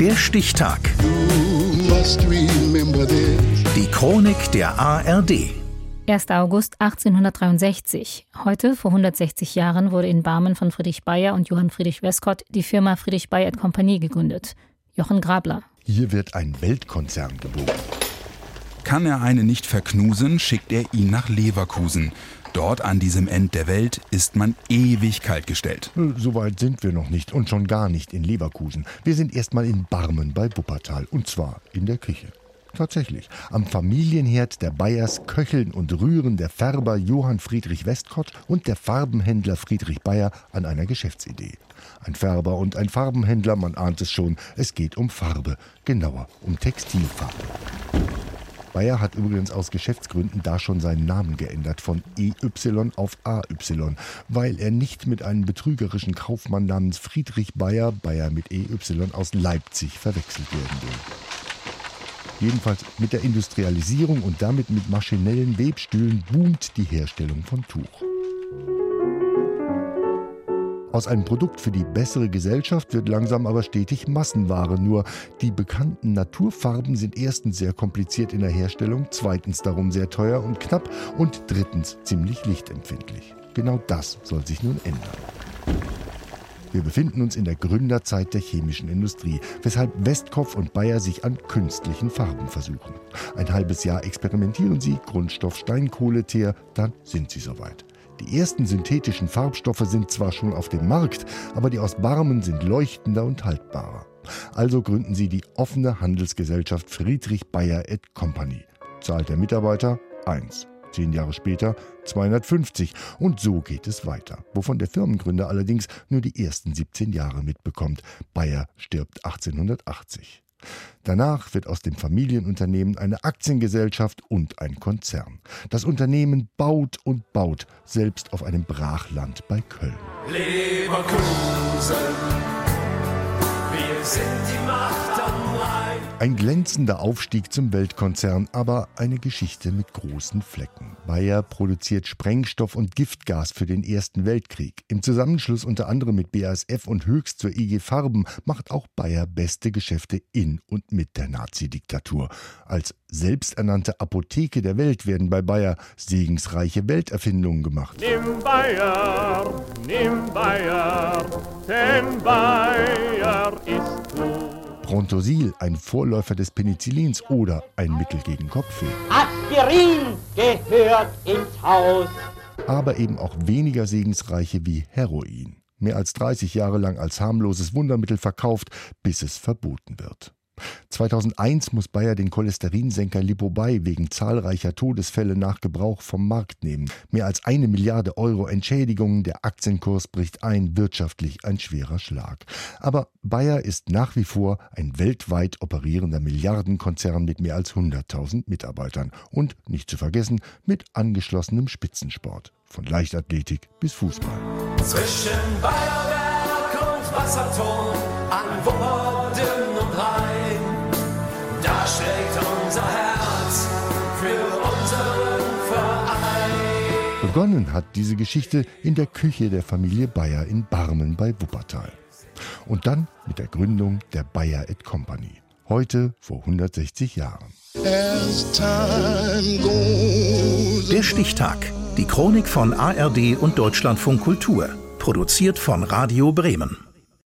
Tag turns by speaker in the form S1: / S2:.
S1: Der Stichtag. Die Chronik der ARD.
S2: 1. August 1863. Heute, vor 160 Jahren, wurde in Barmen von Friedrich Bayer und Johann Friedrich Westcott die Firma Friedrich Bayer Company gegründet. Jochen Grabler.
S3: Hier wird ein Weltkonzern geboren.
S4: Kann er einen nicht verknusen, schickt er ihn nach Leverkusen. Dort an diesem End der Welt ist man ewig kaltgestellt.
S3: So weit sind wir noch nicht und schon gar nicht in Leverkusen. Wir sind erstmal in Barmen bei Wuppertal und zwar in der Küche. Tatsächlich, am Familienherd der Bayers köcheln und rühren der Färber Johann Friedrich Westcott und der Farbenhändler Friedrich Bayer an einer Geschäftsidee. Ein Färber und ein Farbenhändler, man ahnt es schon, es geht um Farbe, genauer um Textilfarbe. Bayer hat übrigens aus Geschäftsgründen da schon seinen Namen geändert von EY auf AY, weil er nicht mit einem betrügerischen Kaufmann namens Friedrich Bayer, Bayer mit EY aus Leipzig verwechselt werden will. Jedenfalls mit der Industrialisierung und damit mit maschinellen Webstühlen boomt die Herstellung von Tuch. Aus einem Produkt für die bessere Gesellschaft wird langsam aber stetig Massenware. Nur die bekannten Naturfarben sind erstens sehr kompliziert in der Herstellung, zweitens darum sehr teuer und knapp und drittens ziemlich lichtempfindlich. Genau das soll sich nun ändern. Wir befinden uns in der Gründerzeit der chemischen Industrie, weshalb Westkopf und Bayer sich an künstlichen Farben versuchen. Ein halbes Jahr experimentieren sie, Grundstoff Steinkohleteer, dann sind sie soweit. Die ersten synthetischen Farbstoffe sind zwar schon auf dem Markt, aber die aus Barmen sind leuchtender und haltbarer. Also gründen sie die offene Handelsgesellschaft Friedrich Bayer Company. Zahl der Mitarbeiter 1. Zehn Jahre später 250 und so geht es weiter, wovon der Firmengründer allerdings nur die ersten 17 Jahre mitbekommt. Bayer stirbt 1880. Danach wird aus dem Familienunternehmen eine Aktiengesellschaft und ein Konzern. Das Unternehmen baut und baut, selbst auf einem Brachland bei Köln. Leverkusen, wir sind die Macht. Ein glänzender Aufstieg zum Weltkonzern, aber eine Geschichte mit großen Flecken. Bayer produziert Sprengstoff und Giftgas für den Ersten Weltkrieg. Im Zusammenschluss unter anderem mit BASF und Höchst zur IG Farben macht auch Bayer beste Geschäfte in und mit der Nazi-Diktatur. Als selbsternannte Apotheke der Welt werden bei Bayer segensreiche Welterfindungen gemacht. Nimm Bayer, nimm Bayer, denn Bayer gut. Brontosil, ein Vorläufer des Penicillins oder ein Mittel gegen Kopfweh. Aspirin gehört ins Haus. Aber eben auch weniger segensreiche wie Heroin. Mehr als 30 Jahre lang als harmloses Wundermittel verkauft, bis es verboten wird. 2001 muss Bayer den Cholesterinsenker Lipobai wegen zahlreicher Todesfälle nach Gebrauch vom Markt nehmen. Mehr als eine Milliarde Euro Entschädigungen, der Aktienkurs bricht ein, wirtschaftlich ein schwerer Schlag. Aber Bayer ist nach wie vor ein weltweit operierender Milliardenkonzern mit mehr als 100.000 Mitarbeitern und, nicht zu vergessen, mit angeschlossenem Spitzensport. Von Leichtathletik bis Fußball. Zwischen Bayerwerk und Wasserturm an Worden und Rhein unser Herz für unseren Verein. Begonnen hat diese Geschichte in der Küche der Familie Bayer in Barmen bei Wuppertal. Und dann mit der Gründung der Bayer Company. Heute vor 160 Jahren.
S1: Der Stichtag. Die Chronik von ARD und Deutschlandfunk Kultur. Produziert von Radio Bremen.